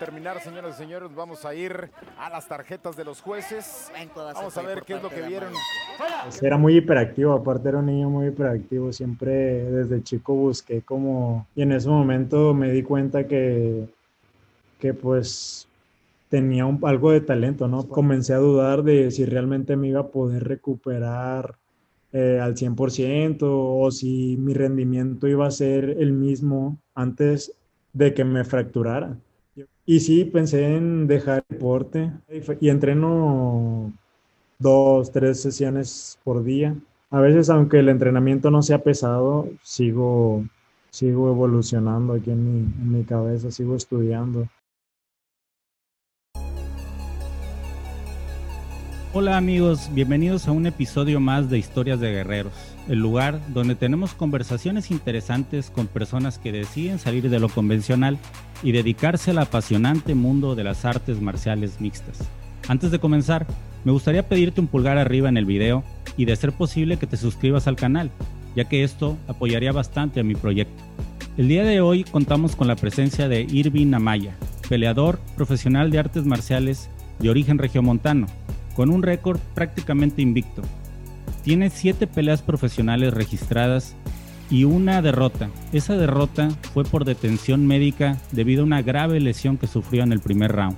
terminar, señoras y señores. Vamos a ir a las tarjetas de los jueces. Vamos a ver qué es lo que vieron. Pues era muy hiperactivo, aparte era un niño muy hiperactivo. Siempre desde chico busqué como... Y en ese momento me di cuenta que, que pues tenía un, algo de talento, ¿no? Comencé a dudar de si realmente me iba a poder recuperar eh, al 100% o si mi rendimiento iba a ser el mismo antes de que me fracturara. Y sí, pensé en dejar deporte y entreno dos, tres sesiones por día. A veces, aunque el entrenamiento no sea pesado, sigo, sigo evolucionando aquí en mi, en mi cabeza, sigo estudiando. Hola amigos, bienvenidos a un episodio más de Historias de Guerreros, el lugar donde tenemos conversaciones interesantes con personas que deciden salir de lo convencional y dedicarse al apasionante mundo de las artes marciales mixtas. Antes de comenzar, me gustaría pedirte un pulgar arriba en el video y de ser posible que te suscribas al canal, ya que esto apoyaría bastante a mi proyecto. El día de hoy contamos con la presencia de Irving Amaya, peleador profesional de artes marciales de origen regiomontano, con un récord prácticamente invicto. Tiene siete peleas profesionales registradas y una derrota. Esa derrota fue por detención médica debido a una grave lesión que sufrió en el primer round.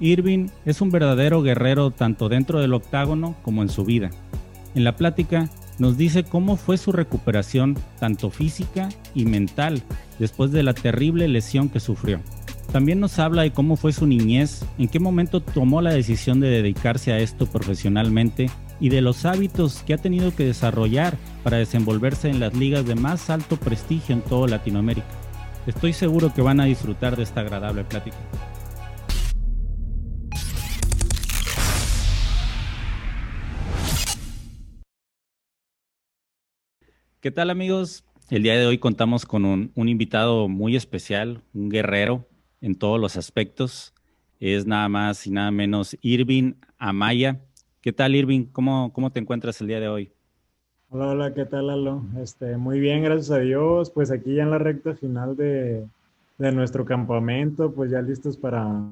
Irving es un verdadero guerrero tanto dentro del octágono como en su vida. En la plática nos dice cómo fue su recuperación tanto física y mental después de la terrible lesión que sufrió. También nos habla de cómo fue su niñez, en qué momento tomó la decisión de dedicarse a esto profesionalmente y de los hábitos que ha tenido que desarrollar para desenvolverse en las ligas de más alto prestigio en toda Latinoamérica. Estoy seguro que van a disfrutar de esta agradable plática. ¿Qué tal amigos? El día de hoy contamos con un, un invitado muy especial, un guerrero, en todos los aspectos. Es nada más y nada menos Irving Amaya. ¿Qué tal, Irving? ¿Cómo, cómo te encuentras el día de hoy? Hola, hola, ¿qué tal, Lalo? Este, muy bien, gracias a Dios. Pues aquí ya en la recta final de, de nuestro campamento, pues ya listos para,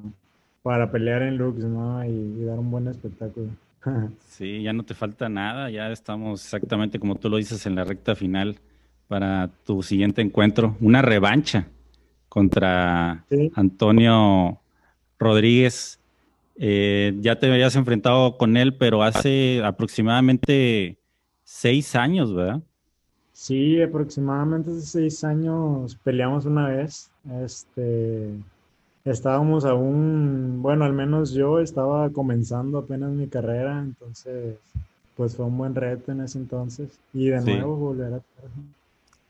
para pelear en Lux, ¿no? Y, y dar un buen espectáculo. sí, ya no te falta nada, ya estamos exactamente como tú lo dices en la recta final para tu siguiente encuentro, una revancha contra Antonio Rodríguez. Eh, ya te habías enfrentado con él, pero hace aproximadamente seis años, ¿verdad? Sí, aproximadamente hace seis años peleamos una vez. Este, estábamos aún, bueno, al menos yo estaba comenzando apenas mi carrera, entonces, pues fue un buen reto en ese entonces. Y de nuevo volver a.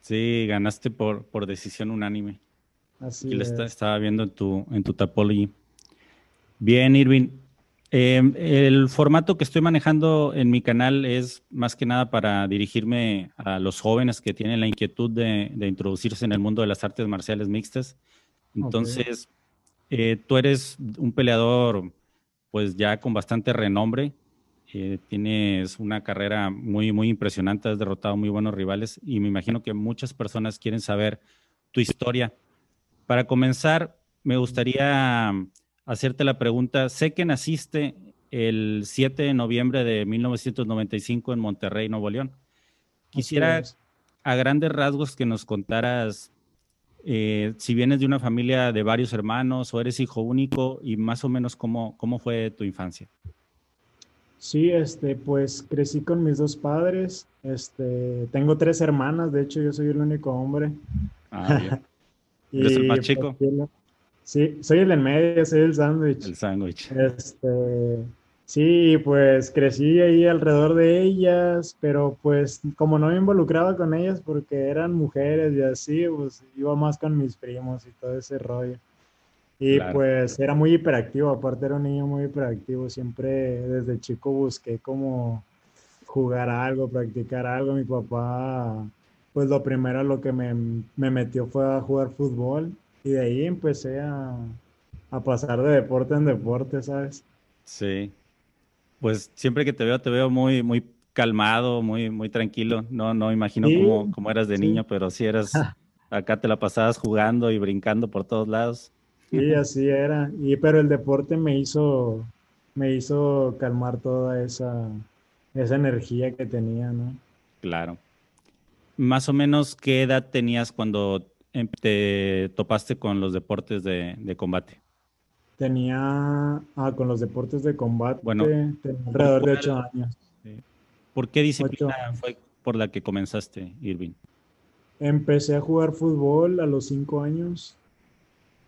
Sí, ganaste por, por decisión unánime. Así Aquí estaba viendo en tu, en tu Tapology. Bien, Irving. Em, el formato que estoy manejando en mi canal es más que nada para dirigirme a los jóvenes que tienen la inquietud de, introducirse en el mundo de las artes marciales mixtas. Entonces, eh, tú eres un peleador, pues ya con bastante renombre. Eh, tienes una carrera muy, muy impresionante, has derrotado muy buenos rivales y me imagino que muchas personas quieren saber tu historia. Para comenzar, me gustaría hacerte la pregunta. Sé que naciste el 7 de noviembre de 1995 en Monterrey, Nuevo León. Quisiera a grandes rasgos que nos contaras eh, si vienes de una familia de varios hermanos o eres hijo único y más o menos cómo, cómo fue tu infancia. Sí, este, pues crecí con mis dos padres. Este, tengo tres hermanas, de hecho yo soy el único hombre. Ah, bien. ¿Eres el más chico? Sí, soy el en medio, soy el sándwich. El sándwich. Este, sí, pues crecí ahí alrededor de ellas, pero pues como no me involucraba con ellas porque eran mujeres y así, pues iba más con mis primos y todo ese rollo. Y pues era muy hiperactivo, aparte era un niño muy hiperactivo, siempre desde chico busqué como jugar algo, practicar algo. Mi papá pues lo primero lo que me, metió fue a jugar fútbol y de ahí empecé a, pasar de deporte en deporte, ¿sabes? Sí. Pues siempre que te veo, te veo muy, muy calmado, muy, muy tranquilo. No, no imagino cómo, eras de niño, pero sí eras, acá te la pasabas jugando y brincando por todos lados. Sí, así era. Y, pero el deporte me hizo, me hizo calmar toda esa, esa energía que tenía, ¿no? Claro. Más o menos, ¿qué edad tenías cuando te topaste con los deportes de, combate? Tenía, ah, con los deportes de combate, bueno, alrededor de ocho años. ¿Por qué disciplina fue por la que comenzaste, Irving? Empecé a jugar fútbol a los cinco años.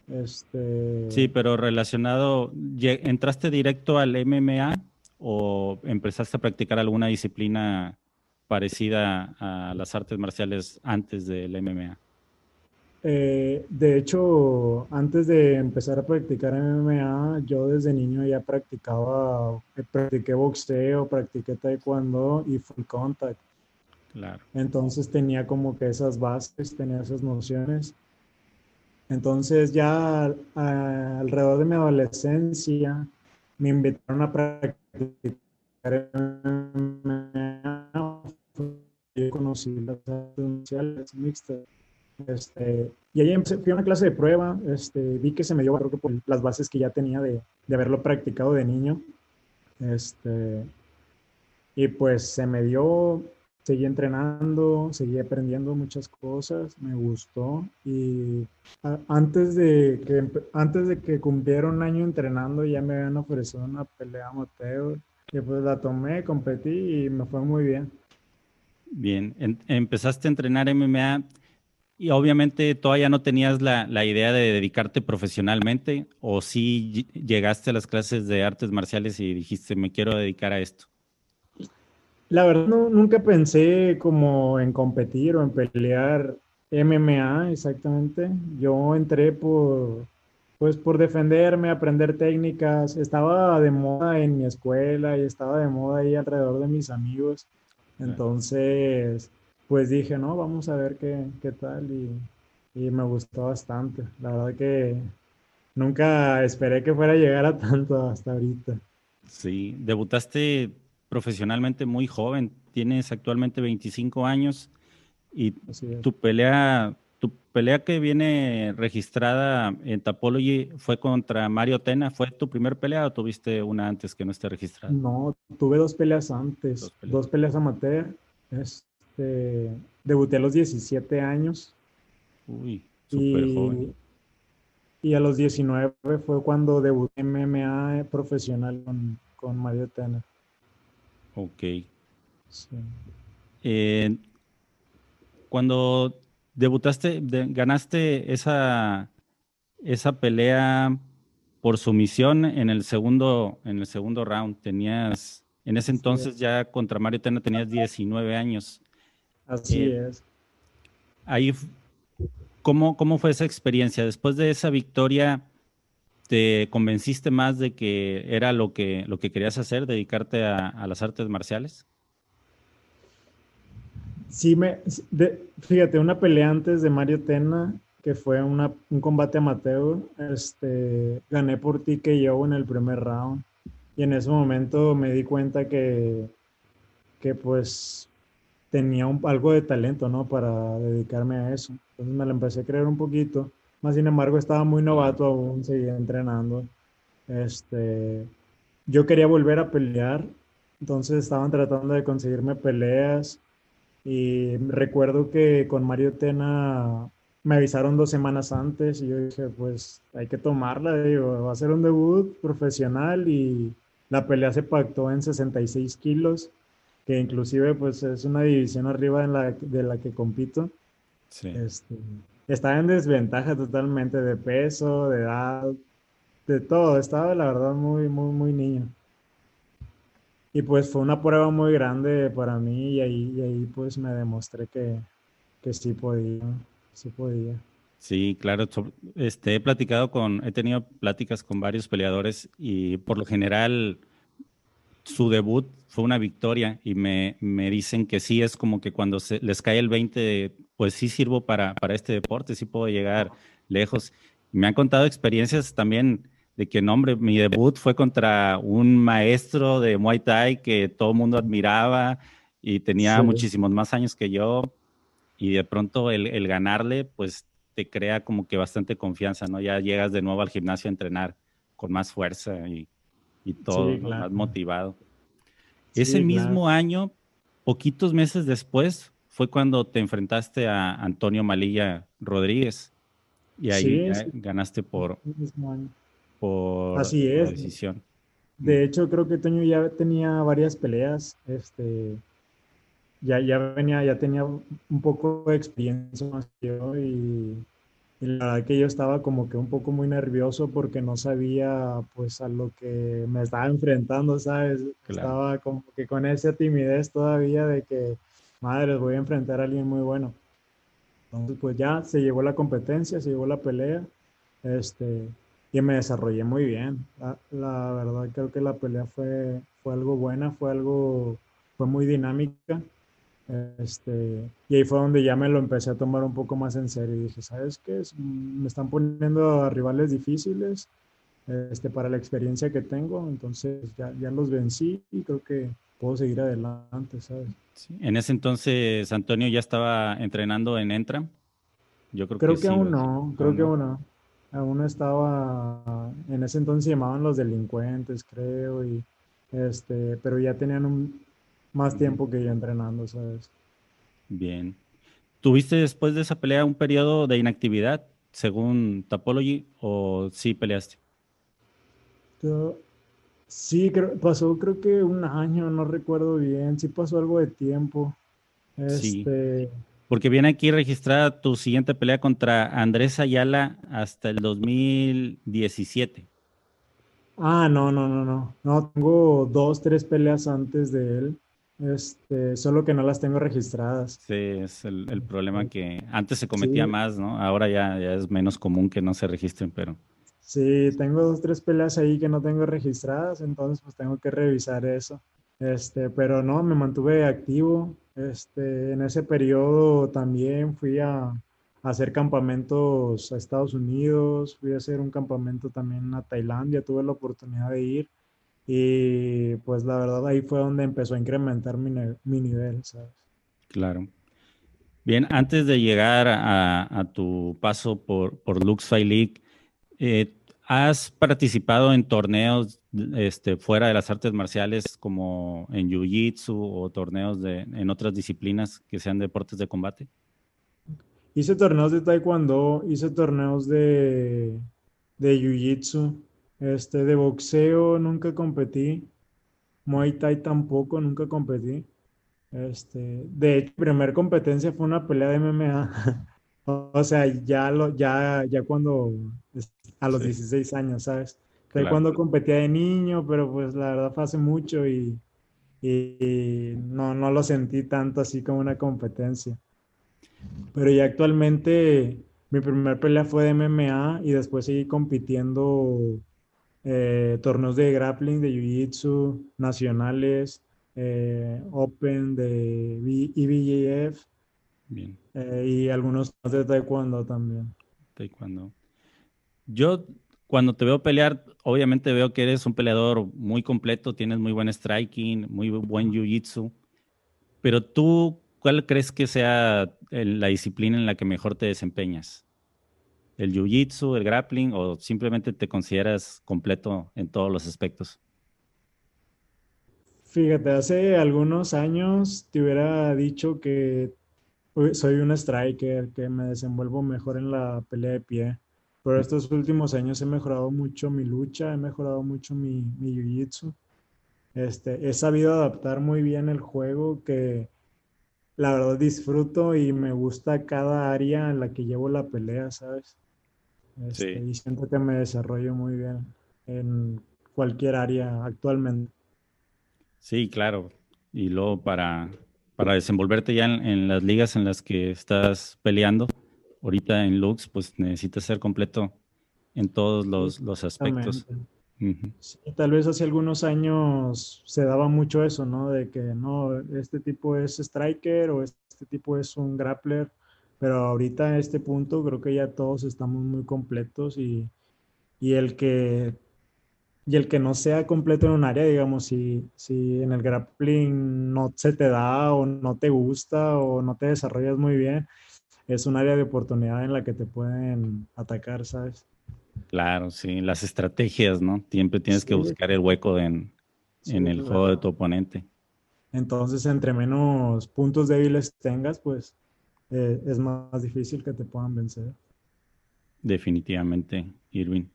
Este... Sí, pero relacionado, ¿entraste directo al MMA o empezaste a practicar alguna disciplina parecida a las artes marciales antes del MMA? Eh, de hecho, antes de empezar a practicar MMA, yo desde niño ya practicaba, eh, practiqué boxeo, practiqué taekwondo y full contact. Claro. Entonces tenía como que esas bases, tenía esas nociones. Entonces ya alrededor de mi adolescencia me invitaron a practicar MMA. Yo conocí las artes mixtas. Este, y ahí fui a una clase de prueba, este, vi que se me dio que por las bases que ya tenía de, de haberlo practicado de niño. Este, y pues se me dio, seguí entrenando, seguí aprendiendo muchas cosas, me gustó y antes de que antes de que cumpliera un año entrenando ya me habían ofrecido una pelea amateur y pues la tomé, competí y me fue muy bien. Bien, empezaste a entrenar MMA y obviamente todavía no tenías la, la, idea de dedicarte profesionalmente o si llegaste a las clases de artes marciales y dijiste me quiero dedicar a esto. La verdad, nunca pensé como en competir o en pelear MMA exactamente. Yo entré por, pues por defenderme, aprender técnicas. Estaba de moda en mi escuela y estaba de moda ahí alrededor de mis amigos. Entonces, pues dije, no, vamos a ver qué, qué tal y, y me gustó bastante. La verdad que nunca esperé que fuera a llegar a tanto hasta ahorita. Sí, debutaste profesionalmente muy joven, tienes actualmente 25 años y tu pelea, tu pelea que viene registrada en Tapology fue contra Mario Tena, ¿fue tu primer pelea o tuviste una antes que no esté registrada? No, tuve dos peleas antes, dos peleas, amateur. Este, debuté a los 17 años. Uy, súper joven. Y a los 19 fue cuando debuté MMA profesional con, con Mario Tena. Ok. Eh, cuando debutaste, ganaste esa, esa pelea por sumisión en el segundo, en el segundo round. Tenías, en ese entonces ya contra Mario Tena tenías 19 años. Así eh, es. Ahí, ¿cómo, ¿cómo fue esa experiencia? Después de esa victoria, te convenciste más de que era lo que, lo que querías hacer, dedicarte a, las artes marciales? Sí, me, fíjate, una pelea antes de Mario Tena, que fue un combate amateur, este, gané por ti que yo en el primer round. Y en ese momento me di cuenta que, que pues tenía algo de talento, ¿no? Para dedicarme a eso. Entonces me lo empecé a creer un poquito. Más sin embargo, estaba muy novato aún, seguía entrenando. Este, yo quería volver a pelear, entonces estaban tratando de conseguirme peleas. Y recuerdo que con Mario Tena me avisaron dos semanas antes y yo dije, pues hay que tomarla, digo, va a ser un debut profesional y la pelea se pactó en 66 kilos, que inclusive pues es una división arriba en la, de la que compito. Sí. Este, estaba en desventaja totalmente de peso, de edad, de todo. Estaba, la verdad, muy, muy, muy niño. Y pues fue una prueba muy grande para mí y ahí, ahí pues me demostré que, que sí podía, sí podía. Sí, claro. Este, he platicado con, he tenido pláticas con varios peleadores y por lo general su debut fue una victoria y me, me, dicen que sí, es como que cuando se, les cae el 20, pues sí sirvo para, para este deporte, sí puedo llegar lejos. Me han contado experiencias también de que, no, hombre, mi debut fue contra un maestro de Muay Thai que todo el mundo admiraba y tenía muchísimos más años que yo y de pronto el, el ganarle, pues te crea como que bastante confianza, ¿no? Ya llegas de nuevo al gimnasio a entrenar con más fuerza y, todo, más motivado. Ese mismo año, poquitos meses después, fue cuando te enfrentaste a Antonio Malilla Rodríguez. Y ahí ganaste por, por Así es. decisión. De hecho, creo que Toño ya tenía varias peleas, este, ya, ya venía, ya tenía un poco de experiencia más que yo y, la verdad que yo estaba como que un poco muy nervioso porque no sabía pues a lo que me estaba enfrentando, ¿sabes? Estaba como que con esa timidez todavía de que, madre, voy a enfrentar a alguien muy bueno. Entonces pues ya se llevó la competencia, se llevó la pelea, este, y me desarrollé muy bien. La, la verdad creo que la pelea fue, fue algo buena, fue algo, fue muy dinámica este, y ahí fue donde ya me lo empecé a tomar un poco más en serio. Y dije, ¿sabes qué? Me están poniendo a rivales difíciles este, para la experiencia que tengo. Entonces ya, ya los vencí y creo que puedo seguir adelante, ¿sabes? En ese entonces, Antonio ya estaba entrenando en Entram. Yo creo, creo que, aún no, creo que aún no. Aún estaba, en ese entonces llamaban los delincuentes, creo, y este, pero ya tenían un, más tiempo que yo entrenando, ¿sabes? Bien. ¿Tuviste después de esa pelea un periodo de inactividad, según Topology, o sí peleaste? sí, pasó creo que un año, no recuerdo bien, sí pasó algo de tiempo. Sí. Este, porque viene aquí registrada tu siguiente pelea contra Andrés Ayala hasta el 2017. Ah, no, no, no, no. No, tengo dos, tres peleas antes de él. Este, solo que no las tengo registradas. Sí, es el, problema que antes se cometía más, ¿no? Ahora ya, ya es menos común que no se registren, pero... Sí, tengo dos, tres peleas ahí que no tengo registradas, entonces pues tengo que revisar eso. Este, pero no, me mantuve activo. Este, en ese periodo también fui a, a, hacer campamentos a Estados Unidos, fui a hacer un campamento también a Tailandia, tuve la oportunidad de ir. Y pues la verdad ahí fue donde empezó a incrementar mi, nivel, ¿sabes? Claro. Bien, antes de llegar a, tu paso por, por Lux Fight League, eh, ¿has participado en torneos este, fuera de las artes marciales como en Jiu-Jitsu o torneos de, en otras disciplinas que sean deportes de combate? Hice torneos de Taekwondo, hice torneos de, de Jiu-Jitsu, este, de boxeo nunca competí. Muay Thai tampoco, nunca competí. Este, de hecho, mi primera competencia fue una pelea de MMA. o sea, ya, lo, ya, ya cuando, a los 16 años, ¿sabes? Fue cuando competía de niño, pero pues la verdad fue hace mucho y, y, no, no lo sentí tanto así como una competencia. Pero ya actualmente mi primera pelea fue de MMA y después seguí compitiendo eh, torneos de grappling, de jiu-jitsu, nacionales, eh, Open, de IBJF. Eh, y algunos de taekwondo también. Taekwondo. Yo cuando te veo pelear, obviamente veo que eres un peleador muy completo, tienes muy buen striking, muy buen jiu-jitsu, pero tú, ¿cuál crees que sea la disciplina en la que mejor te desempeñas? El jiu-jitsu, el grappling o simplemente te consideras completo en todos los aspectos? Fíjate, hace algunos años te hubiera dicho que soy un striker, que me desenvuelvo mejor en la pelea de pie. Pero estos últimos años he mejorado mucho mi lucha, he mejorado mucho mi, mi jiu-jitsu. Este, he sabido adaptar muy bien el juego que la verdad disfruto y me gusta cada área en la que llevo la pelea, ¿sabes? Este, y siento que me desarrollo muy bien en cualquier área actualmente. Sí, claro. Y luego para, para desenvolverte ya en, las ligas en las que estás peleando, ahorita en Lux, pues necesitas ser completo en todos los, aspectos. tal vez hace algunos años se daba mucho eso, ¿no? De que no, este tipo es striker o este tipo es un grappler pero ahorita en este punto creo que ya todos estamos muy completos y, y el que y el que no sea completo en un área, digamos, si, si en el grappling no se te da o no te gusta o no te desarrollas muy bien, es un área de oportunidad en la que te pueden atacar, ¿sabes? Claro, sí, las estrategias, ¿no? Siempre tienes que buscar el hueco en, en el juego de tu oponente. Entonces, entre menos puntos débiles tengas, pues eh, es más difícil que te puedan vencer. Definitivamente, Irwin.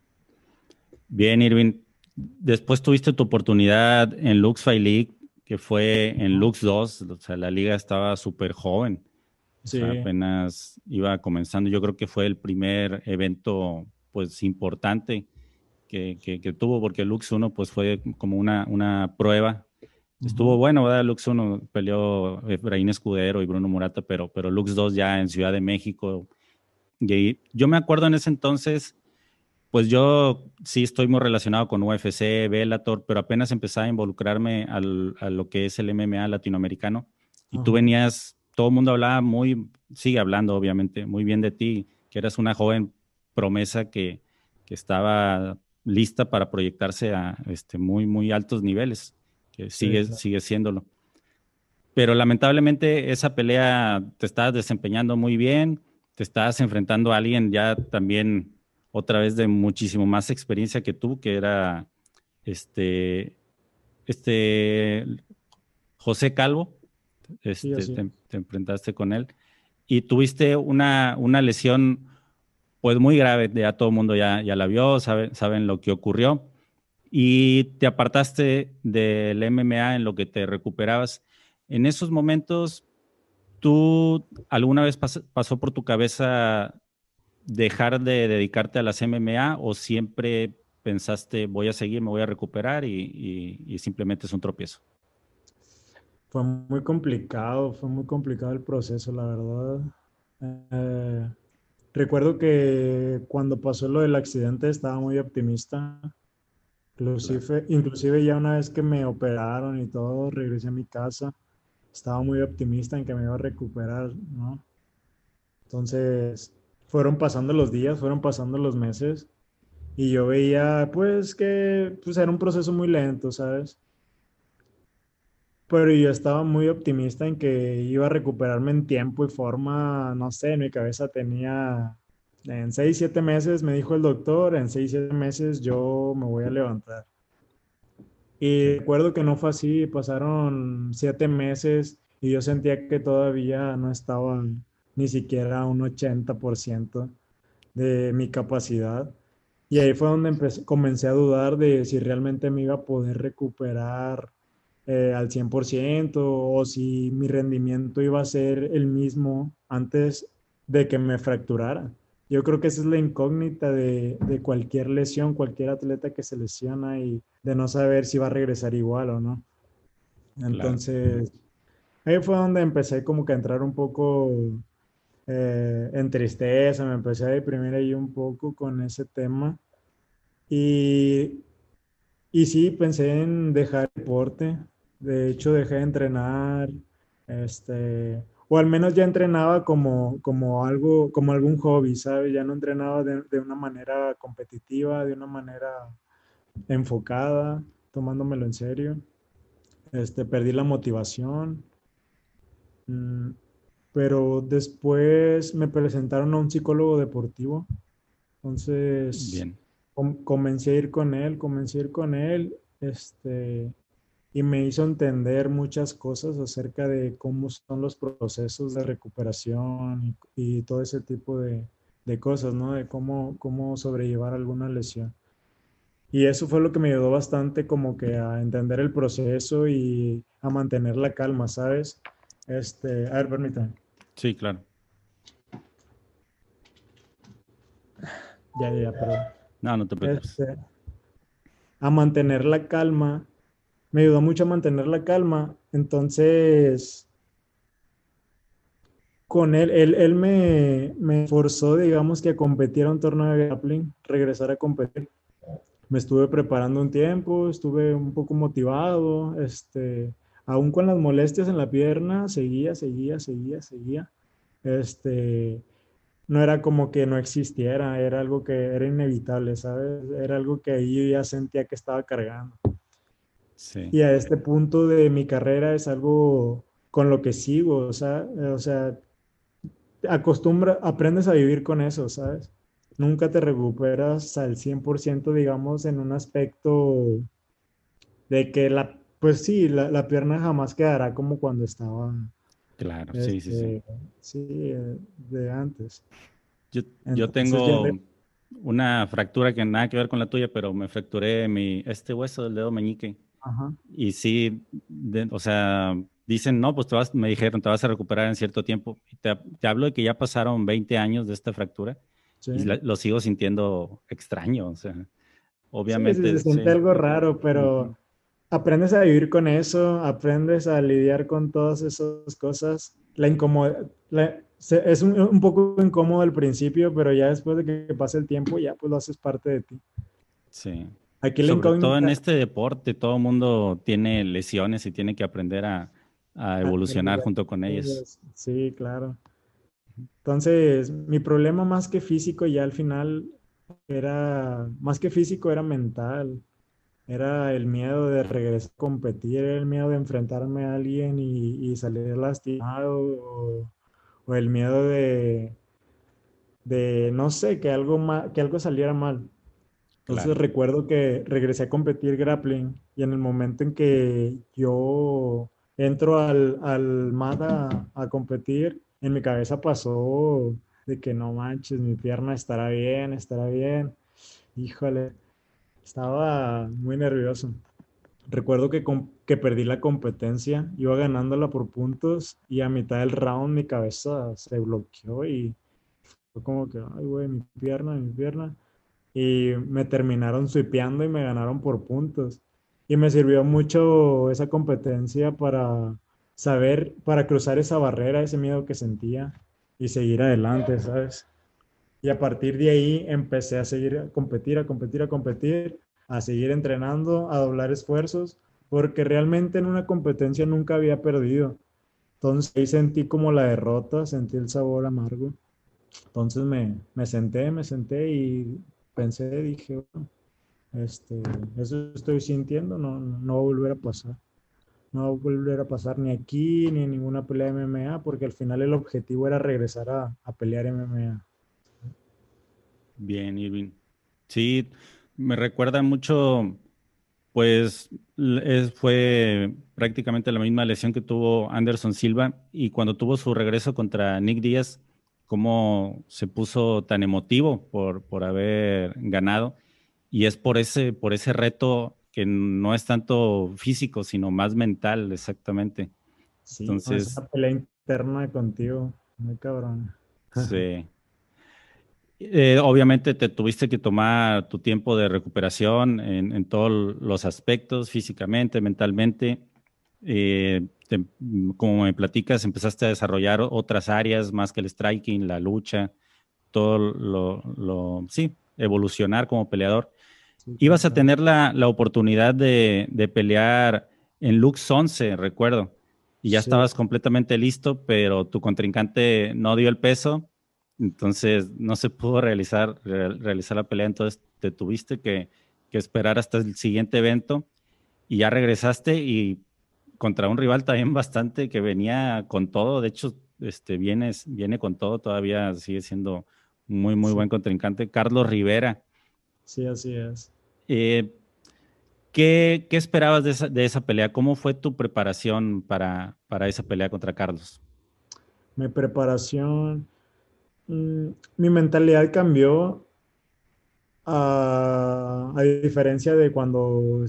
Bien, Irwin. Después tuviste tu oportunidad en Lux Fight League, que fue en Lux 2, o sea, la liga estaba súper joven. Sí. apenas iba comenzando. Yo creo que fue el primer evento, pues, importante que, que, tuvo, porque Lux 1, pues, fue como una, una prueba. Estuvo bueno, ¿verdad? Lux 1 peleó Efraín Escudero y Bruno Murata, pero, pero Lux 2 ya en Ciudad de México. Y yo me acuerdo en ese entonces, pues yo sí estoy muy relacionado con UFC, Bellator, pero apenas empecé a involucrarme al, a lo que es el MMA latinoamericano. Y tú venías, todo el mundo hablaba muy, sigue hablando obviamente, muy bien de ti, que eras una joven promesa que, que estaba lista para proyectarse a este, muy, muy altos niveles, que sigue, sigue siéndolo. Pero lamentablemente esa pelea te estabas desempeñando muy bien, te estabas enfrentando a alguien ya también otra vez de muchísimo más experiencia que tú, que era este, este José Calvo. Este, te, enfrentaste con él y tuviste una, una lesión pues muy grave, ya todo el mundo ya, ya la vio, saben, saben lo que ocurrió y te apartaste del MMA en lo que te recuperabas. En esos momentos, ¿tú alguna vez pasó por tu cabeza dejar de dedicarte a las MMA o siempre pensaste voy a seguir, me voy a recuperar y, simplemente es un tropiezo? Fue muy complicado, fue muy complicado el proceso, la verdad. Eh, recuerdo que cuando pasó lo del accidente estaba muy optimista. Inclusive, ya una vez que me operaron y todo, regresé a mi casa. Estaba muy optimista en que me iba a recuperar, ¿no? Entonces, fueron pasando los días, fueron pasando los meses y yo veía pues que pues, era un proceso muy lento, ¿sabes? Pero yo estaba muy optimista en que iba a recuperarme en tiempo y forma, no sé, en mi cabeza tenía, en 6, 7 meses, me dijo el doctor, en 6, 7 meses yo me voy a levantar. Y recuerdo que no fue así, pasaron 7 meses y yo sentía que todavía no estaba ni siquiera un 80% de mi capacidad. Y ahí fue donde empecé, comencé a dudar de si realmente me iba a poder recuperar eh, al 100% o si mi rendimiento iba a ser el mismo antes de que me fracturara. Yo creo que esa es la incógnita de, de, cualquier lesión, cualquier atleta que se lesiona y de no saber si va a regresar igual o no. Entonces, ahí fue donde empecé como que a entrar un poco eh, en tristeza, me empecé a deprimir ahí un poco con ese tema. Y, y sí, pensé en dejar deporte. De hecho, dejé de entrenar, este, o al menos ya entrenaba como, como algo, como algún hobby, ¿sabes? Ya no entrenaba de, de una manera competitiva, de una manera enfocada, tomándomelo en serio. Este, perdí la motivación. Mm, pero después me presentaron a un psicólogo deportivo. Entonces, comencé a ir con él, comencé a ir con él, este, y me hizo entender muchas cosas acerca de cómo son los procesos de recuperación y, todo ese tipo de, de, cosas, ¿no? De cómo, cómo sobrellevar alguna lesión. Y eso fue lo que me ayudó bastante como que a entender el proceso y a mantener la calma, ¿sabes? Este, a ver, permítame. Sí, claro. Ya, ya, perdón. No, no te preocupes. Este, a mantener la calma. Me ayudó mucho a mantener la calma. Entonces, con él, él, él me, me, forzó, digamos, que a competir a un torneo de grappling, regresar a competir. Me estuve preparando un tiempo, estuve un poco motivado, este, aún con las molestias en la pierna, seguía, seguía, seguía, seguía. Este, no era como que no existiera, era algo que era inevitable, ¿sabes? Era algo que yo ya sentía que estaba cargando. Sí. Y a este punto de mi carrera es algo con lo que sigo, o sea, o sea acostumbra, aprendes a vivir con eso, ¿sabes? Nunca te recuperas al 100%, digamos, en un aspecto de que la, pues sí, la, pierna jamás quedará como cuando estaba. Claro, sí, sí, sí. Este, sí, eh, de antes. Yo, yo tengo una fractura que nada que ver con la tuya, pero me fracturé mi, este hueso del dedo meñique. Ajá. Y sí, o sea, dicen, no, pues te vas, me dijeron, te vas a recuperar en cierto tiempo. Te, te hablo de que ya pasaron 20 años de esta fractura y lo sigo sintiendo extraño, o sea, obviamente. se siente algo raro, pero aprendes a vivir con eso, aprendes a lidiar con todas esas cosas. La incomodidad, es un, poco incómodo al principio, pero ya después de que pase el tiempo, ya pues lo haces parte de ti. Sí. Aquí Sobre todo en este deporte, todo el mundo tiene lesiones y tiene que aprender a, evolucionar junto con ellas. Sí, claro. Entonces, mi problema más que físico ya al final era, más que físico era mental. Era el miedo de regresar a competir, era el miedo de enfrentarme a alguien y, salir lastimado o, o, el miedo de, de, no sé, que algo, que algo saliera mal. Entonces recuerdo que regresé a competir grappling y en el momento en que yo entro al, al MAD a, competir, en mi cabeza pasó de que no manches, mi pierna estará bien, estará bien. Híjole, estaba muy nervioso. Recuerdo que, que perdí la competencia, iba ganándola por puntos y a mitad del round mi cabeza se bloqueó y fue como que, ay, güey, mi pierna, mi pierna y me terminaron sweepeando y me ganaron por puntos. Y me sirvió mucho esa competencia para saber, para cruzar esa barrera, ese miedo que sentía y seguir adelante, ¿sabes? Y a partir de ahí empecé a seguir a competir, a competir, a competir, a seguir entrenando, a doblar esfuerzos, porque realmente en una competencia nunca había perdido. Entonces ahí sentí como la derrota, sentí el sabor amargo. Entonces me, me senté, me senté y pensé, dije, bueno, este, eso estoy sintiendo, no, no va a volver a pasar. No va a volver a pasar ni aquí ni en ninguna pelea de MMA, porque al final el objetivo era regresar a, a pelear MMA. Bien, Irving. Sí, me recuerda mucho, pues fue prácticamente la misma lesión que tuvo Anderson Silva y cuando tuvo su regreso contra Nick Díaz, cómo se puso tan emotivo por, por haber ganado. Y es por ese, por ese reto que no es tanto físico, sino más mental, exactamente. Sí, Entonces, esa pelea interna contigo, muy cabrón. Sí. Eh, obviamente te tuviste que tomar tu tiempo de recuperación en, en todos los aspectos, físicamente, mentalmente. Eh, como me platicas, empezaste a desarrollar otras áreas más que el striking, la lucha, todo lo, sí, evolucionar como peleador. Ibas a tener la, oportunidad de, pelear en Lux 11, recuerdo, y ya estabas completamente listo, pero tu contrincante no dio el peso, entonces no se pudo realizar, realizar la pelea, entonces te tuviste que, que esperar hasta el siguiente evento y ya regresaste y contra un rival también bastante que venía con todo. De hecho, este, viene, viene con todo, todavía sigue siendo muy, muy buen contrincante. Carlos Rivera. Sí, así es. Eh, ¿qué, ¿qué, esperabas de esa, de esa, pelea? ¿Cómo fue tu preparación para, para esa pelea contra Carlos? Mi preparación, mm, mi mentalidad cambió a, a diferencia de cuando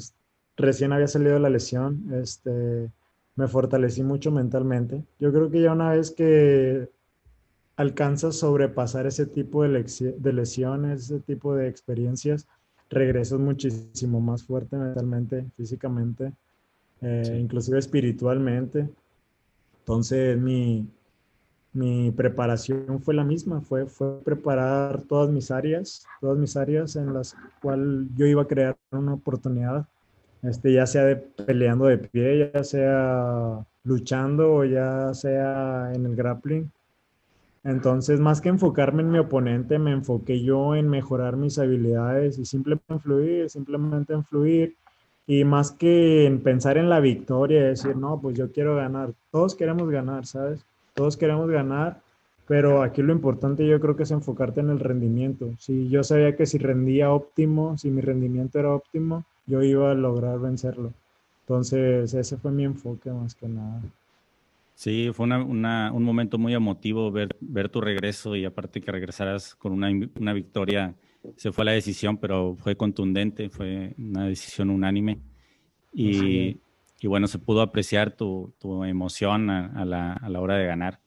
recién había salido la lesión, este, me fortalecí mucho mentalmente. Yo creo que ya una vez que alcanzas sobrepasar ese tipo de, de lesiones, ese tipo de experiencias, regresas muchísimo más fuerte mentalmente, físicamente, eh, inclusive espiritualmente. Entonces mi, mi preparación fue la misma, fue, fue preparar todas mis áreas, todas mis áreas en las cuales yo iba a crear una oportunidad este, ya sea peleando de pie, ya sea luchando o ya sea en el grappling. Entonces, más que enfocarme en mi oponente, me enfoqué yo en mejorar mis habilidades y simplemente en fluir, simplemente en fluir. Y más que en pensar en la victoria, decir, no, pues yo quiero ganar. Todos queremos ganar, ¿sabes? Todos queremos ganar, pero aquí lo importante yo creo que es enfocarte en el rendimiento. Si yo sabía que si rendía óptimo, si mi rendimiento era óptimo, yo iba a lograr vencerlo. Entonces, ese fue mi enfoque más que nada. Sí, fue un momento muy emotivo ver, ver tu regreso y aparte que regresaras con una, una victoria. Se fue la decisión, pero fue contundente, fue una decisión unánime. Y, y bueno, se pudo apreciar tu, tu emoción a, la, a, la, hora de ganar.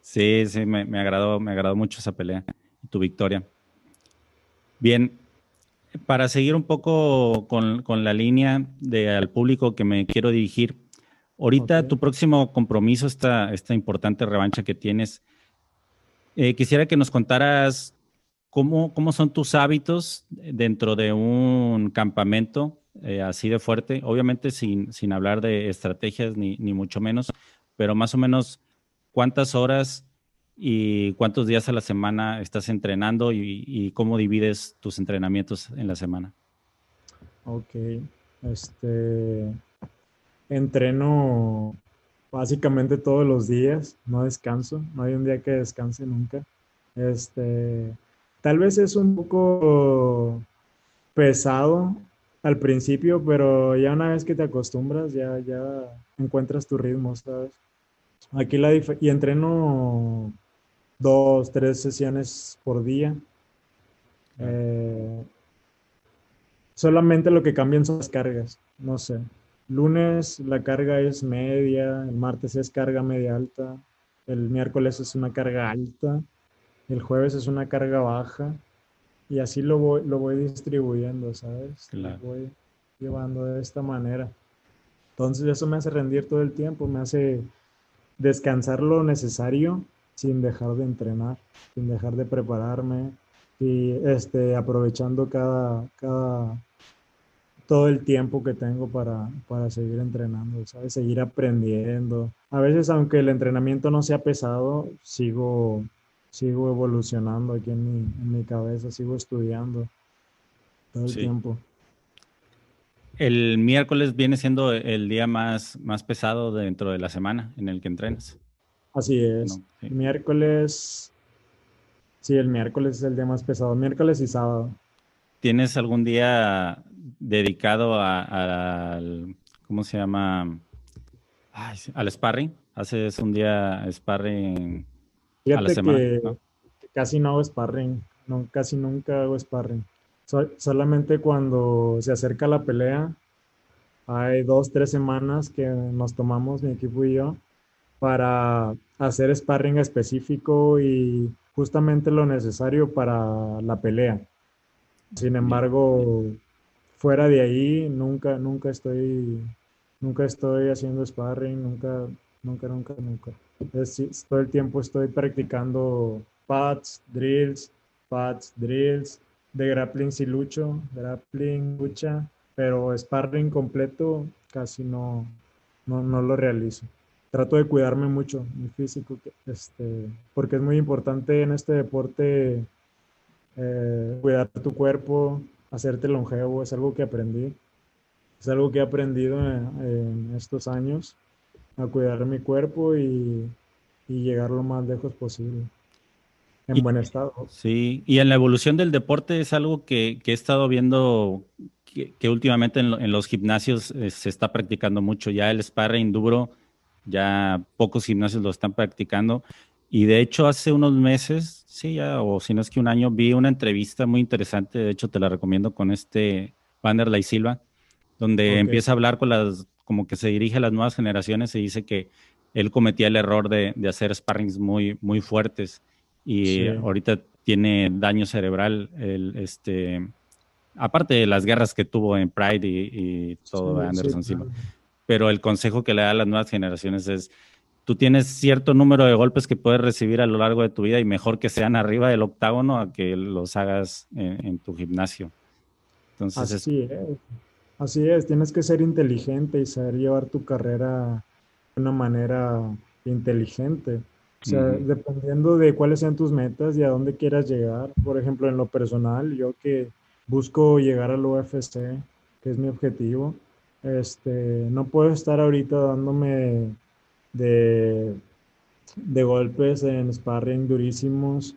Sí, sí, me, me, agradó, me agradó mucho esa pelea y tu victoria. Bien, para seguir un poco con, con, la línea de al público que me quiero dirigir, ahorita tu próximo compromiso, esta, esta importante revancha que tienes, eh, quisiera que nos contaras cómo, cómo son tus hábitos dentro de un campamento eh, así de fuerte, obviamente sin, sin hablar de estrategias ni, ni mucho menos, pero más o menos cuántas horas y cuántos días a la semana estás entrenando y, cómo divides tus entrenamientos en la semana. Ok, este, entreno básicamente todos los días, no descanso, no hay un día que descanse nunca. Este, tal vez es un poco pesado al principio, pero ya una vez que te acostumbras, ya, ya encuentras tu ritmo, ¿sabes? Aquí la y entreno dos, tres sesiones por día. Eh, solamente lo que cambian son las cargas, no sé. Lunes la carga es media, el martes es carga media alta, el miércoles es una carga alta, el jueves es una carga baja y así lo voy, lo voy distribuyendo, ¿sabes? Lo voy llevando de esta manera. Entonces eso me hace rendir todo el tiempo, me hace descansar lo necesario sin dejar de entrenar, sin dejar de prepararme y este, aprovechando cada, cada, todo el tiempo que tengo para, para seguir entrenando, ¿sabes? Seguir aprendiendo. A veces, aunque el entrenamiento no sea pesado, sigo, sigo evolucionando aquí en mi, en mi cabeza, sigo estudiando todo el tiempo. El miércoles viene siendo el día más, más pesado dentro de la semana en el que entrenas. Así es. Miércoles. Sí, el miércoles es el día más pesado. Miércoles y sábado. ¿Tienes algún día dedicado al. ¿Cómo se llama? al sparring. ¿Haces un día sparring a la semana? Que, casi no hago sparring. No, casi nunca hago sparring. solamente cuando se acerca la pelea, hay dos, tres semanas que nos tomamos mi equipo y yo para hacer sparring específico y justamente lo necesario para la pelea. Sin embargo, fuera de ahí, nunca, nunca estoy, nunca estoy haciendo sparring, nunca, nunca, nunca, nunca. Todo el tiempo estoy practicando pads, drills, pads, drills, de grappling si lucho, grappling, lucha, pero sparring completo casi no, no, no lo realizo. Trato de cuidarme mucho, mi físico, este, porque es muy importante en este deporte eh, cuidar tu cuerpo, hacerte longevo, es algo que aprendí, es algo que he aprendido en, estos años, a cuidar mi cuerpo y, llegar lo más lejos posible. En buen estado. Sí, y en la evolución del deporte es algo que, he estado viendo que, últimamente en, en, los gimnasios eh, se está practicando mucho. Ya el sparring duro ya pocos gimnasios lo están practicando. Y de hecho, hace unos meses, sí, ya, o si no es que un año, vi una entrevista muy interesante, de hecho te la recomiendo con este Vanderlei Silva, donde empieza a hablar con las, como que se dirige a las nuevas generaciones y dice que él cometía el error de, de hacer sparrings muy, muy fuertes y ahorita tiene daño cerebral, el, este, aparte de las guerras que tuvo en Pride y, todo Anderson Silva pero el consejo que le da a las nuevas generaciones es, tú tienes cierto número de golpes que puedes recibir a lo largo de tu vida y mejor que sean arriba del octágono a que los hagas en, tu gimnasio. Entonces, Así es. Así es, tienes que ser inteligente y saber llevar tu carrera de una manera inteligente. O sea, dependiendo de cuáles sean tus metas y a dónde quieras llegar. Por ejemplo, en lo personal, yo que busco llegar al UFC, que es mi objetivo, este, no puedo estar ahorita dándome de de golpes en sparring durísimos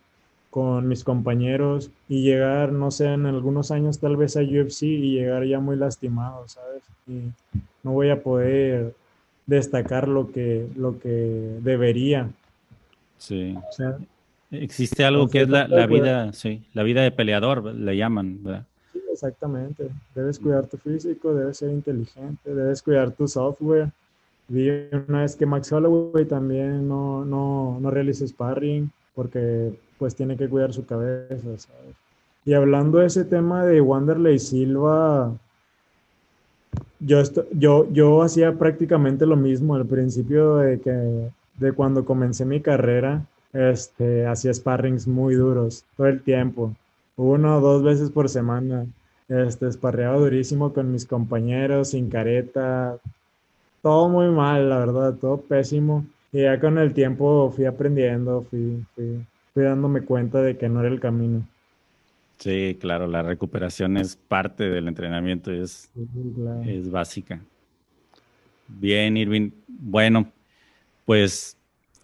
con mis compañeros y llegar, no sé, en algunos años tal vez a UFC y llegar ya muy lastimado, ¿sabes? Y no voy a poder destacar lo que, lo que debería. Sí. Existe algo que es la, la, vida, sí, la vida de peleador, le llaman, ¿verdad? Sí, exactamente. Debes cuidar tu físico, debes ser inteligente, debes cuidar tu software. Vi una vez que Max Holloway también no, no, no realiza sparring porque pues tiene que cuidar su cabeza, ¿sabes? Y hablando de ese tema de Wanderley Silva, yo, yo, yo hacía prácticamente lo mismo al principio de, que, de cuando comencé mi carrera, este, hacía sparrings muy duros todo el tiempo, uno o dos veces por semana, este, sparreaba durísimo con mis compañeros, sin careta, todo muy mal, la verdad, todo pésimo. Y ya con el tiempo fui aprendiendo, fui, fui dándome cuenta de que no era el camino. Sí, claro, la recuperación es parte del entrenamiento, es, es básica. Bien, Irving. Bueno, pues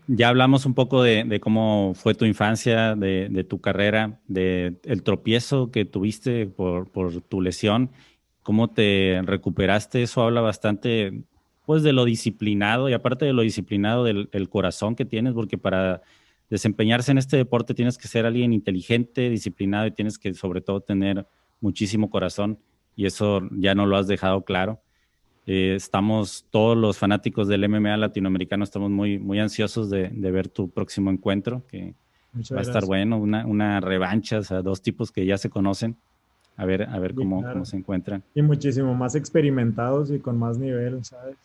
ya hablamos un poco de, cómo fue tu infancia, de, tu carrera, de el tropiezo que tuviste por, por, tu lesión, cómo te recuperaste. Eso habla bastante, pues, de lo disciplinado y aparte de lo disciplinado del corazón que tienes, porque para desempeñarse en este deporte tienes que ser alguien inteligente, disciplinado y tienes que sobre todo tener muchísimo corazón y eso ya no lo has dejado claro. Eh, estamos todos los fanáticos del MMA latinoamericano, estamos muy, muy ansiosos de, ver tu próximo encuentro, que va a estar bueno, una, una revancha, o sea, dos tipos que ya se conocen, a ver, a ver cómo, cómo se encuentran. Y muchísimo más experimentados y con más nivel, ¿sabes?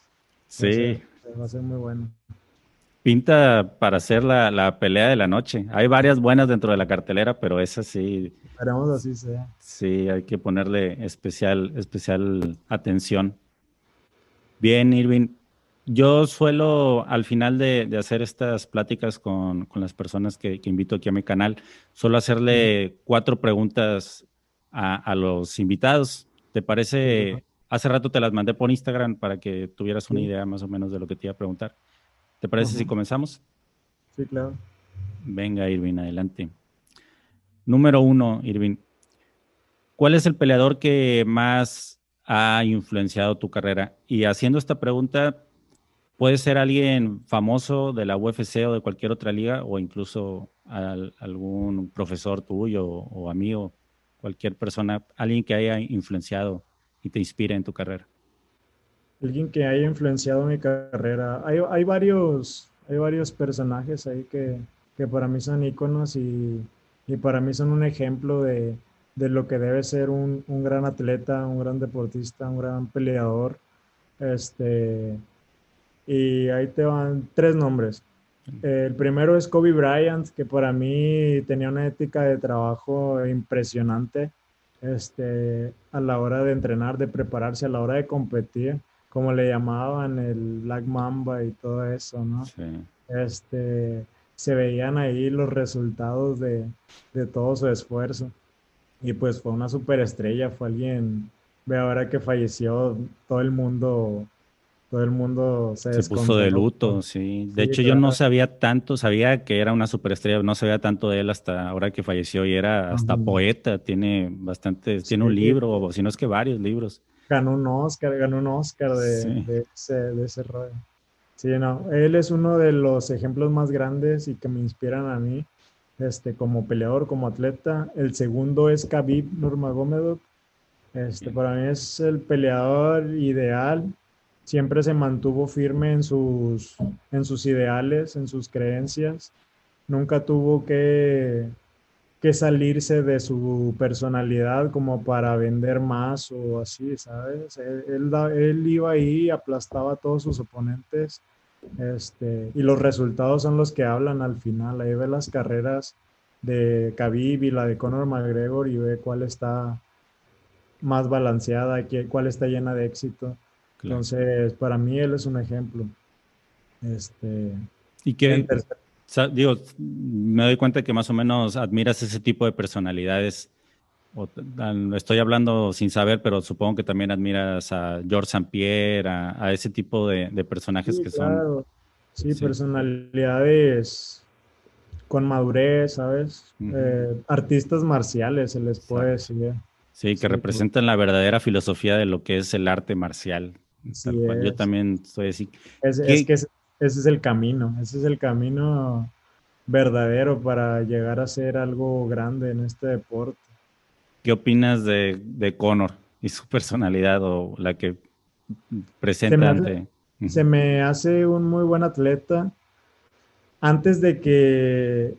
Sí. va a ser muy bueno pinta para hacer la, pelea de la noche. Hay varias buenas dentro de la cartelera, pero esa sí. Esperamos así sea. Sí, hay que ponerle especial, especial atención. Bien, Irving. Yo suelo, al final de, hacer estas pláticas con, las personas que, invito aquí a mi canal, suelo hacerle cuatro preguntas a, los invitados. ¿Te parece? Hace rato te las mandé por Instagram para que tuvieras una idea más o menos de lo que te iba a preguntar. ¿Te parece si comenzamos? Sí, claro. Venga, Irving, adelante. Número uno, Irving. ¿Cuál es el peleador que más ha influenciado tu carrera? Y haciendo esta pregunta, puede ser alguien famoso de la UFC o de cualquier otra liga, o incluso algún profesor tuyo o amigo, cualquier persona, alguien que haya influenciado y te inspire en tu carrera alguien que haya influenciado mi carrera. Hay, hay, varios, hay varios personajes ahí que, que para mí son íconos y, y, para mí son un ejemplo de, de lo que debe ser un, un, gran atleta, un gran deportista, un gran peleador. Este, y ahí te van tres nombres. El primero es Kobe Bryant, que para mí tenía una ética de trabajo impresionante este, a la hora de entrenar, de prepararse, a la hora de competir como le llamaban, el Black Mamba y todo eso, ¿no? Sí. Este, se veían ahí los resultados de, de todo su esfuerzo. Y pues fue una superestrella, fue alguien, ve ahora que falleció, todo el mundo todo el mundo se, se puso de luto, sí. De hecho, yo no sabía tanto, sabía que era una superestrella, no sabía tanto de él hasta ahora que falleció y era hasta poeta, tiene bastante, tiene un libro, o si no es que varios libros ganó un Oscar, ganó un Oscar de, ese, de ese rollo. Sí, no, él es uno de los ejemplos más grandes y que me inspiran a mí, este, como peleador, como atleta. El segundo es Khabib Nurmagomedov. Este, para mí es el peleador ideal. Siempre se mantuvo firme en sus, en sus ideales, en sus creencias. Nunca tuvo que que salirse de su personalidad como para vender más o así, ¿sabes? Él, él, iba ahí, aplastaba a todos sus oponentes este, y los resultados son los que hablan al final. Ahí ve las carreras de Khabib y la de Conor McGregor y ve cuál está más balanceada, cuál está llena de éxito. Entonces, para mí él es un ejemplo. Este, ¿Y digo, me doy cuenta que más o menos admiras ese tipo de personalidades. estoy hablando sin saber, pero supongo que también admiras a George St. Pierre, a, ese tipo de, personajes que son. Sí, personalidades con madurez, ¿sabes? Eh, artistas marciales, se les puede decir. Sí, que representan la verdadera filosofía de lo que es el arte marcial. Yo también soy así. Es, es que ese es el camino, ese es el camino verdadero para llegar a ser algo grande en este deporte. ¿Qué opinas de, de Conor y su personalidad o la que presenta ante... Se me hace un muy buen atleta. Antes de que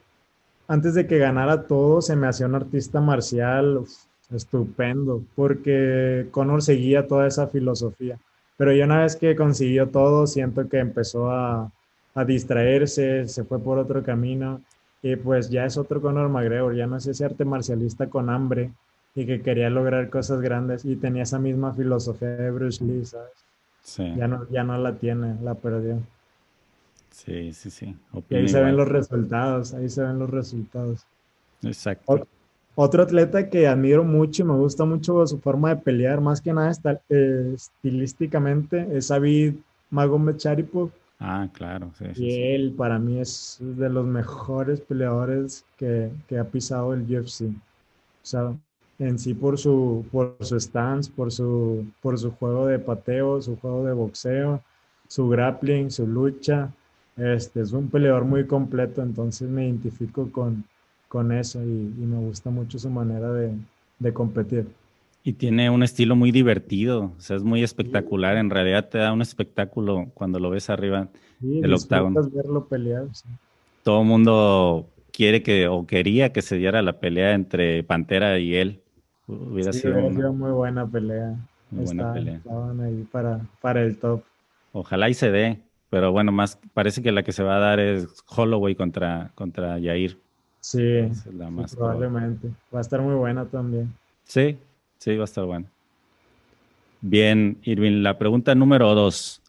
antes de que ganara todo, se me hacía un artista marcial estupendo, porque Conor seguía toda esa filosofía. Pero ya una vez que consiguió todo, siento que empezó a, a distraerse, se fue por otro camino y pues ya es otro Conor McGregor, ya no es ese arte marcialista con hambre y que quería lograr cosas grandes y tenía esa misma filosofía de Bruce Lee, ¿sabes? Sí. Ya no, ya no la tiene, la perdió. Sí, sí, sí. y ahí se ven los resultados, ahí se ven los resultados. Exacto. Otro atleta que admiro mucho y me gusta mucho su forma de pelear, más que nada está, eh, estilísticamente, es David Magomedcharipov. Ah, claro. Sí, y él para mí es de los mejores peleadores que, que, ha pisado el UFC. O sea, en sí por su, por su stance, por su, por su juego de pateo, su juego de boxeo, su grappling, su lucha. Este, es un peleador muy completo, entonces me identifico con, con eso y, y me gusta mucho su manera de, de competir. Y tiene un estilo muy divertido, o sea, es muy espectacular. En realidad te da un espectáculo cuando lo ves arriba del octágono. verlo pelear. Todo el mundo quiere que o quería que se diera la pelea entre Pantera y él. Hubiera sido, muy buena pelea. Muy buena pelea. Estaban ahí para, para el top. Ojalá y se dé, pero bueno, más parece que la que se va a dar es Holloway contra, contra Yair. Sí, probablemente. Va a estar muy buena también. Sí, Sí, va a estar bueno. Bien, Irving, la pregunta número dos.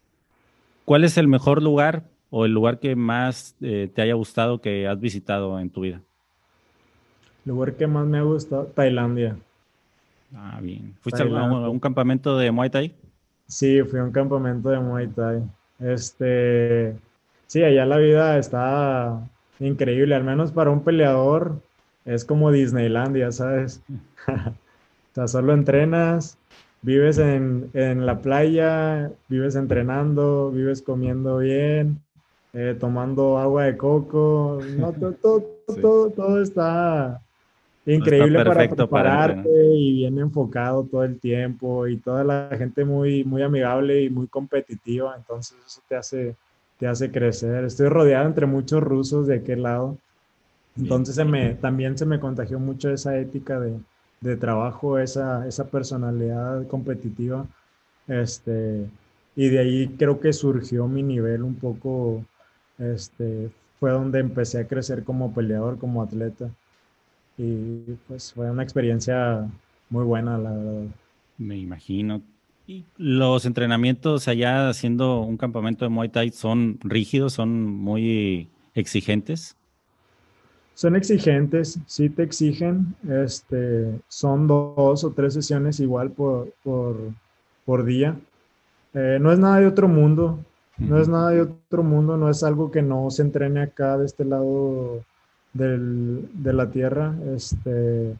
¿Cuál es el mejor lugar o el lugar que más eh, te haya gustado que has visitado en tu vida? El lugar que más me ha gustado, Tailandia. Ah, bien. ¿Fuiste a un, campamento de Muay Thai? Sí, fui a un campamento de Muay Thai. Este, sí, allá la vida está increíble, al menos para un peleador es como Disneylandia, ¿sabes? O sea, solo entrenas, vives en, la playa, vives entrenando, vives comiendo bien, eh, tomando agua de coco, todo, todo, todo, está increíble para prepararte y bien enfocado todo el tiempo y toda la gente muy, muy amigable y muy competitiva, entonces eso te hace, te hace crecer. Estoy rodeado entre muchos rusos de aquel lado, entonces se me, también se me contagió mucho esa ética de, de trabajo, esa, esa personalidad competitiva. Este, y de ahí creo que surgió mi nivel un poco, este, fue donde empecé a crecer como peleador, como atleta. Y pues fue una experiencia muy buena, la verdad. Me imagino. ¿Y los entrenamientos allá haciendo un campamento de Muay Thai son rígidos, son muy exigentes? Son exigentes, sí te exigen, este, son dos o tres sesiones igual por, por, día. Eh, no es nada de otro mundo, no es nada de otro mundo, no es algo que no se entrene acá de este lado del, de la tierra. Este,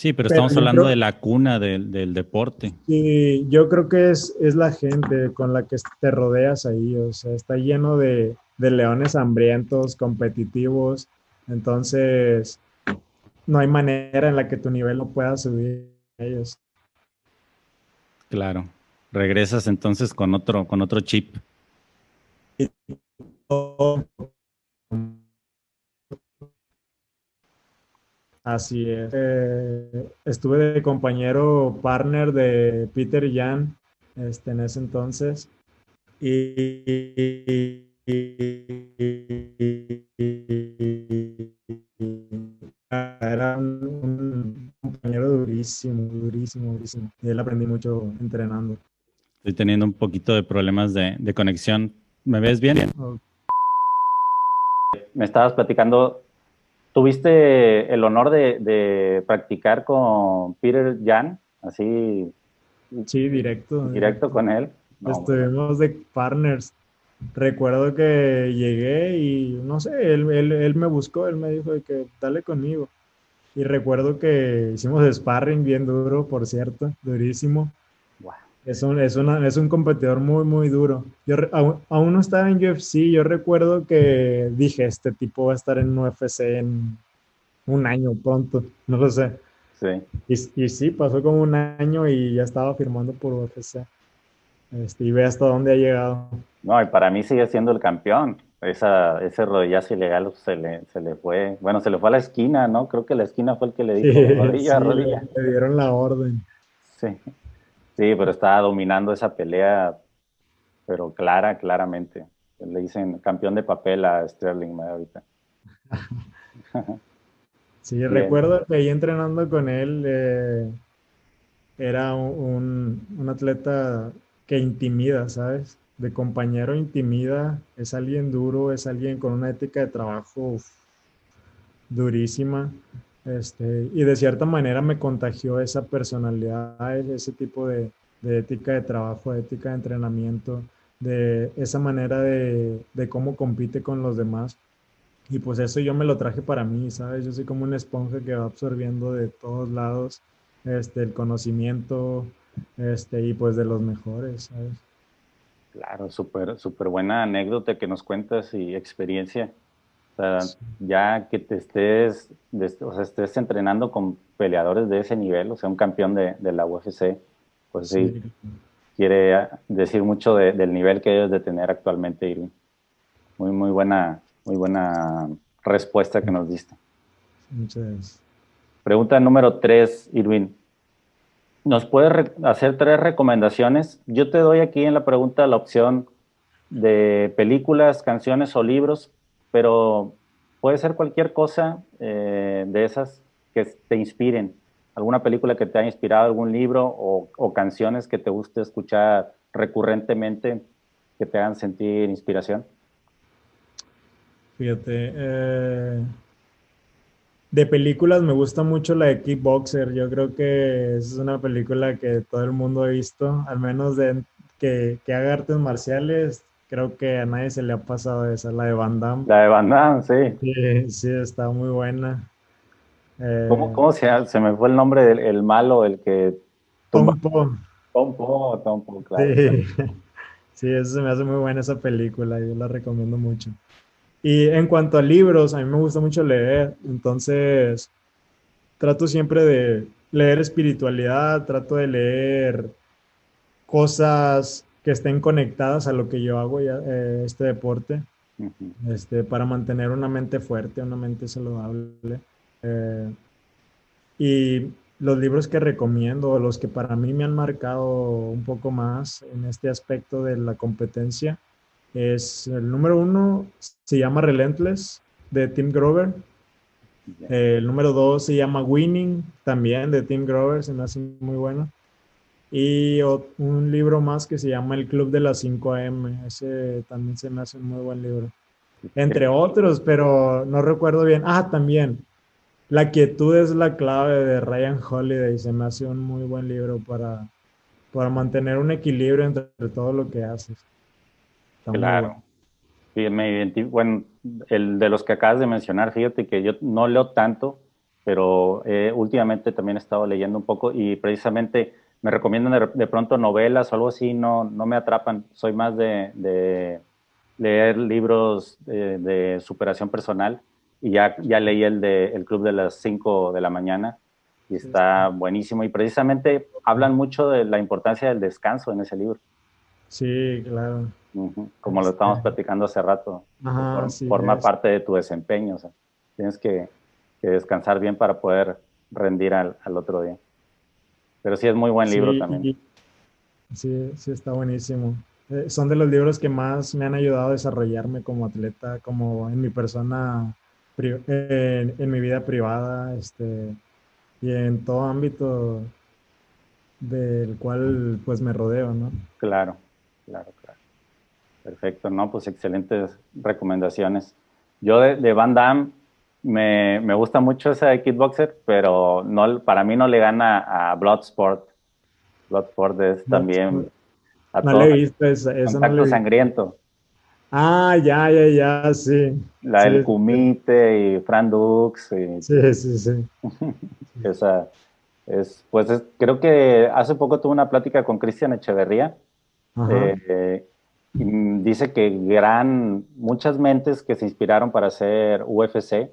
sí, pero, estamos hablando de la cuna del, del, deporte. Sí, yo creo que es, es la gente con la que te rodeas ahí, o sea, está lleno de, de leones hambrientos, competitivos. Entonces, no hay manera en la que tu nivel no pueda subir a ellos. Claro. Regresas entonces con otro, con otro chip. Así es. Eh, estuve de compañero partner de Peter Jan este, en ese entonces. Y, era un compañero durísimo, durísimo, durísimo. Y él aprendí mucho entrenando. Estoy teniendo un poquito de problemas de, conexión. ¿Me ves bien? Me estabas platicando, ¿tuviste el honor de, practicar con Peter Jan? Así. Sí, directo. Directo con él. Estuvimos de partners recuerdo que llegué y no sé, él, él, me buscó, él me dijo de que dale conmigo. Y recuerdo que hicimos sparring bien duro, por cierto, durísimo. Es, un, es, una, es un competidor muy, muy duro. Yo aún, no estaba en UFC, yo recuerdo que dije, este tipo va a estar en UFC en un año pronto, no lo sé. Sí. Y, y sí, pasó como un año y ya estaba firmando por UFC. Este, y ve hasta dónde ha llegado. No, y para mí sigue siendo el campeón. Esa, ese rodillazo ilegal se le, se le fue, bueno, se le fue a la esquina, ¿no? Creo que la esquina fue el que le dijo rodilla, rodilla. Le, dieron la orden. Sí, sí, pero estaba dominando esa pelea, pero clara, claramente. Le dicen campeón de papel a Sterling ahorita. sí, recuerdo que ahí entrenando con él eh, era un, un atleta que intimida, ¿sabes? De compañero intimida, es alguien duro, es alguien con una ética de trabajo durísima. Este, y de cierta manera me contagió esa personalidad, ese tipo de, ética de trabajo, ética de entrenamiento, de esa manera de, de, cómo compite con los demás. Y pues eso yo me lo traje para mí, ¿sabes? Yo soy como una esponja que va absorbiendo de todos lados este, el conocimiento, este, y pues de los mejores, ¿sabes? Claro, súper super buena anécdota que nos cuentas y experiencia. O sea, ya que te estés, o sea, estés entrenando con peleadores de ese nivel, o sea, un campeón de, de la UFC, pues sí, quiere decir mucho del nivel que debes de tener actualmente, Irwin. Muy, muy buena, muy buena respuesta que nos diste. Muchas gracias. Pregunta número tres, Irwin nos puedes hacer tres recomendaciones. Yo te doy aquí en la pregunta la opción de películas, canciones o libros, pero puede ser cualquier cosa eh, de esas que te inspiren. Alguna película que te haya inspirado, algún libro o, canciones que te guste escuchar recurrentemente que te hagan sentir inspiración. Fíjate, eh, de películas me gusta mucho la de Kickboxer. Yo creo que es una película que todo el mundo ha visto, al menos de que, que haga artes marciales. Creo que a nadie se le ha pasado esa, la de Van Damme. La de Van Damme, sí. Sí, está muy buena. Eh, ¿Cómo, ¿Cómo, se Se me fue el nombre del malo, el que... Tom Po. Tom Po, Tom Po, claro. Sí. sí, eso se me hace muy buena esa película, yo la recomiendo mucho. Y en cuanto a libros, a mí me gusta mucho leer, entonces trato siempre de leer espiritualidad, trato de leer cosas que estén conectadas a lo que yo hago, ya, eh, este deporte, este, para mantener una mente fuerte, una mente saludable. Eh, y los libros que recomiendo, los que para mí me han marcado un poco más en este aspecto de la competencia, es el número uno, se llama Relentless, de Tim Grover. El número dos se llama Winning, también de Tim Grover, se me hace muy bueno. Y un libro más que se llama El Club de las 5 AM, ese también se me hace un muy buen libro. Entre otros, pero no recuerdo bien. Ah, también. La quietud es la clave de Ryan Holiday, se me hace un muy buen libro para, para mantener un equilibrio entre todo lo que haces claro. me bueno, el de los que acabas de mencionar, fíjate que yo no leo tanto, pero eh, últimamente también he estado leyendo un poco y precisamente me recomiendan de, pronto novelas o algo así, no, no me atrapan. Soy más de, leer libros de, superación personal y ya, ya leí el de El Club de las 5 de la mañana y está buenísimo y precisamente hablan mucho de la importancia del descanso en ese libro. Sí, claro. Como lo estábamos platicando hace rato. forma parte de tu desempeño. O sea, tienes que, descansar bien para poder rendir al, otro día. Pero sí es muy buen libro también. Sí, sí, está buenísimo. Eh, son de los libros que más me han ayudado a desarrollarme como atleta, como en mi persona, en, en, mi vida privada, este, y en todo ámbito del cual pues me rodeo, ¿no? Claro, claro, claro. Perfecto, no, pues excelentes recomendaciones. Yo de, Van Damme me, me, gusta mucho esa de Kickboxer, pero no, para mí no le gana a Bloodsport. Bloodsport es también... no le he visto esa, no sangriento. Ah, ya, ya, ya, sí. La del Kumite y Fran Dux. Sí, sí, sí. Esa es, pues creo que hace poco tuve una plática con Cristian Echeverría. Eh, y dice que gran, muchas mentes que se inspiraron para hacer UFC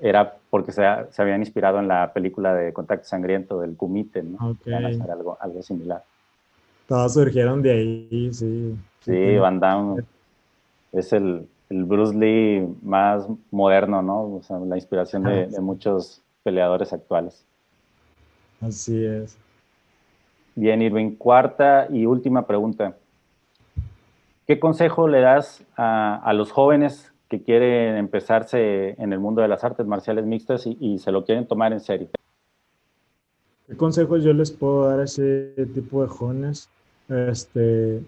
era porque se, se habían inspirado en la película de Contacto Sangriento del Kumite, ¿no? Okay. hacer algo, algo similar. Todos surgieron de ahí, sí. Sí, Van Damme es el, el, Bruce Lee más moderno, ¿no? O sea, la inspiración de, de muchos peleadores actuales. Así es. Bien, Irving. Cuarta y última pregunta. ¿Qué consejo le das a, a, los jóvenes que quieren empezarse en el mundo de las artes marciales mixtas y, y, se lo quieren tomar en serio? ¿Qué consejos yo les puedo dar a ese tipo de jóvenes? Este,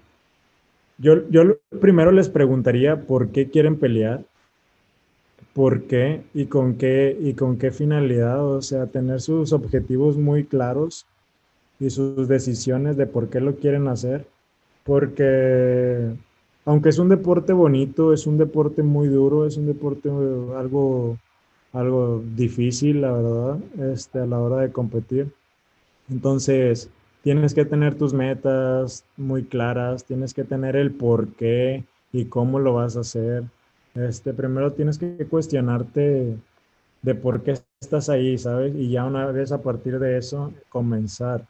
yo, yo primero les preguntaría por qué quieren pelear, por qué y con qué y con qué finalidad, o sea, tener sus objetivos muy claros y sus decisiones de por qué lo quieren hacer, porque aunque es un deporte bonito, es un deporte muy duro, es un deporte algo algo difícil, la verdad, este, a la hora de competir. Entonces, tienes que tener tus metas muy claras, tienes que tener el por qué y cómo lo vas a hacer. Este, primero tienes que cuestionarte de por qué estás ahí, ¿sabes? Y ya una vez a partir de eso, comenzar.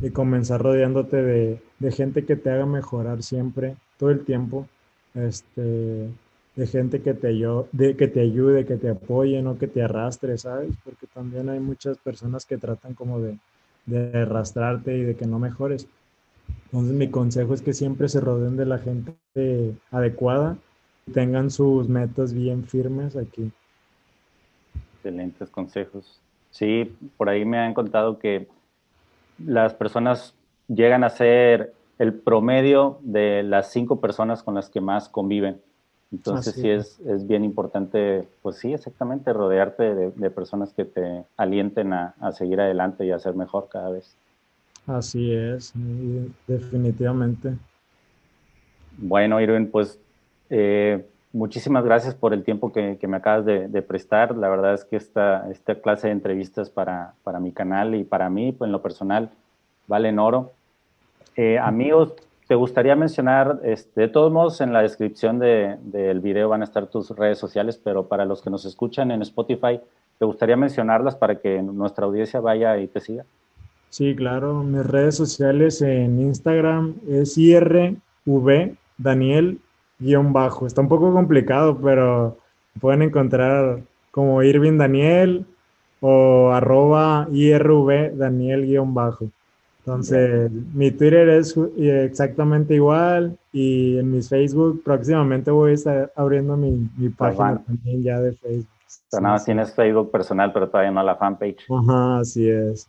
Y comenzar rodeándote de, de gente que te haga mejorar siempre, todo el tiempo. Este, de gente que te, de, que te ayude, que te apoye, no que te arrastre, ¿sabes? Porque también hay muchas personas que tratan como de, de arrastrarte y de que no mejores. Entonces mi consejo es que siempre se rodeen de la gente adecuada y tengan sus metas bien firmes aquí. Excelentes consejos. Sí, por ahí me han contado que las personas llegan a ser el promedio de las cinco personas con las que más conviven. Entonces sí es, es, bien importante, pues sí, exactamente, rodearte de, personas que te alienten a, a, seguir adelante y a ser mejor cada vez. Así es, definitivamente. Bueno, Irwin, pues eh, muchísimas gracias por el tiempo que, que me acabas de, de, prestar. La verdad es que esta, esta clase de entrevistas para, para mi canal y para mí, pues en lo personal, valen oro. Eh, amigos, ¿Te gustaría mencionar, este, de todos modos, en la descripción del de, video van a estar tus redes sociales, pero para los que nos escuchan en Spotify, ¿te gustaría mencionarlas para que nuestra audiencia vaya y te siga? Sí, claro. Mis redes sociales en Instagram es IRV Daniel-bajo. Está un poco complicado, pero pueden encontrar como Irving Daniel o arroba IRV Daniel-bajo. Entonces, mi Twitter es exactamente igual y en mis Facebook próximamente voy a estar abriendo mi, mi página también ya de Facebook. nada más tienes Facebook personal, pero todavía no la fanpage. Ajá, así es.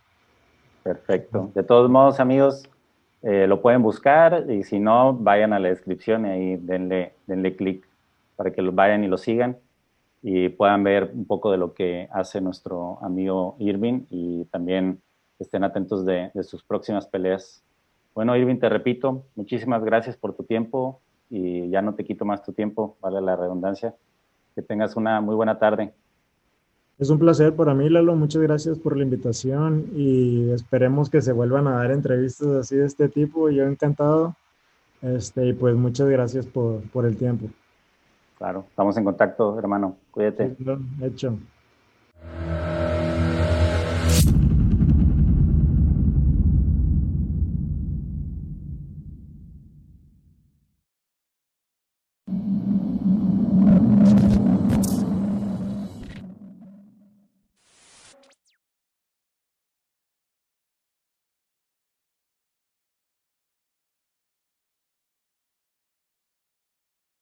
Perfecto. De todos modos, amigos, eh, lo pueden buscar y si no, vayan a la descripción y ahí denle, denle clic para que lo vayan y lo sigan y puedan ver un poco de lo que hace nuestro amigo Irving y también estén atentos de, sus próximas peleas. Bueno, Irving, te repito, muchísimas gracias por tu tiempo y ya no te quito más tu tiempo, vale la redundancia. Que tengas una muy buena tarde. Es un placer para mí, Lalo. Muchas gracias por la invitación y esperemos que se vuelvan a dar entrevistas así de este tipo. Yo encantado. Este, y pues muchas gracias por, por el tiempo. Claro, estamos en contacto, hermano. Cuídate. hecho.